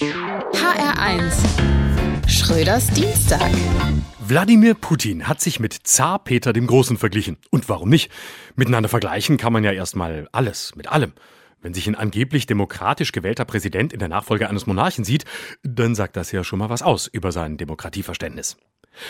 HR1 Schröders Dienstag. Wladimir Putin hat sich mit Zar Peter dem Großen verglichen. Und warum nicht? Miteinander vergleichen kann man ja erstmal alles mit allem. Wenn sich ein angeblich demokratisch gewählter Präsident in der Nachfolge eines Monarchen sieht, dann sagt das ja schon mal was aus über sein Demokratieverständnis.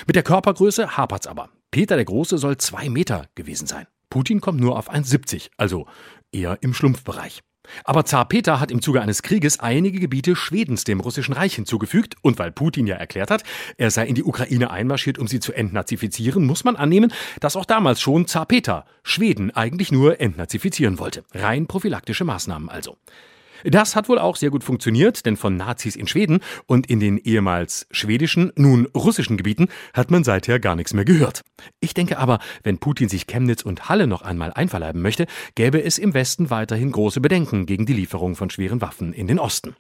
Mit der Körpergröße hapert's aber. Peter der Große soll zwei Meter gewesen sein. Putin kommt nur auf 1,70, also eher im Schlumpfbereich. Aber Zar Peter hat im Zuge eines Krieges einige Gebiete Schwedens dem russischen Reich hinzugefügt. Und weil Putin ja erklärt hat, er sei in die Ukraine einmarschiert, um sie zu entnazifizieren, muss man annehmen, dass auch damals schon Zar Peter Schweden eigentlich nur entnazifizieren wollte. Rein prophylaktische Maßnahmen also. Das hat wohl auch sehr gut funktioniert, denn von Nazis in Schweden und in den ehemals schwedischen, nun russischen Gebieten hat man seither gar nichts mehr gehört. Ich denke aber, wenn Putin sich Chemnitz und Halle noch einmal einverleiben möchte, gäbe es im Westen weiterhin große Bedenken gegen die Lieferung von schweren Waffen in den Osten.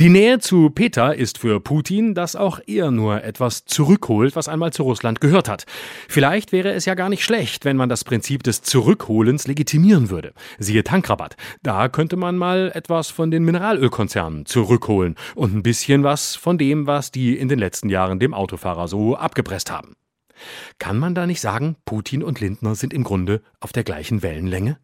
Die Nähe zu Peter ist für Putin, dass auch er nur etwas zurückholt, was einmal zu Russland gehört hat. Vielleicht wäre es ja gar nicht schlecht, wenn man das Prinzip des Zurückholens legitimieren würde. Siehe Tankrabatt. Da könnte man mal etwas von den Mineralölkonzernen zurückholen und ein bisschen was von dem, was die in den letzten Jahren dem Autofahrer so abgepresst haben. Kann man da nicht sagen, Putin und Lindner sind im Grunde auf der gleichen Wellenlänge?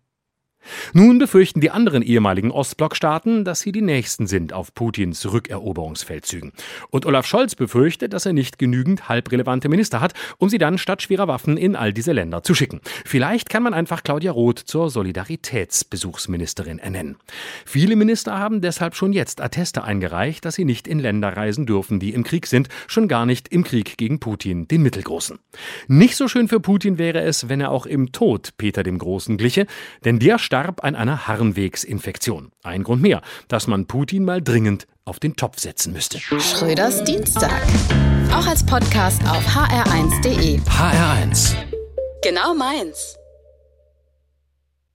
Nun befürchten die anderen ehemaligen Ostblockstaaten, dass sie die nächsten sind auf Putins Rückeroberungsfeldzügen. Und Olaf Scholz befürchtet, dass er nicht genügend halbrelevante Minister hat, um sie dann statt schwerer Waffen in all diese Länder zu schicken. Vielleicht kann man einfach Claudia Roth zur Solidaritätsbesuchsministerin ernennen. Viele Minister haben deshalb schon jetzt Atteste eingereicht, dass sie nicht in Länder reisen dürfen, die im Krieg sind, schon gar nicht im Krieg gegen Putin, den Mittelgroßen. Nicht so schön für Putin wäre es, wenn er auch im Tod Peter dem Großen gliche, denn der starb an einer Harnwegsinfektion. Ein Grund mehr, dass man Putin mal dringend auf den Topf setzen müsste. Schröders Dienstag. Auch als Podcast auf hr1.de. HR1. Genau meins.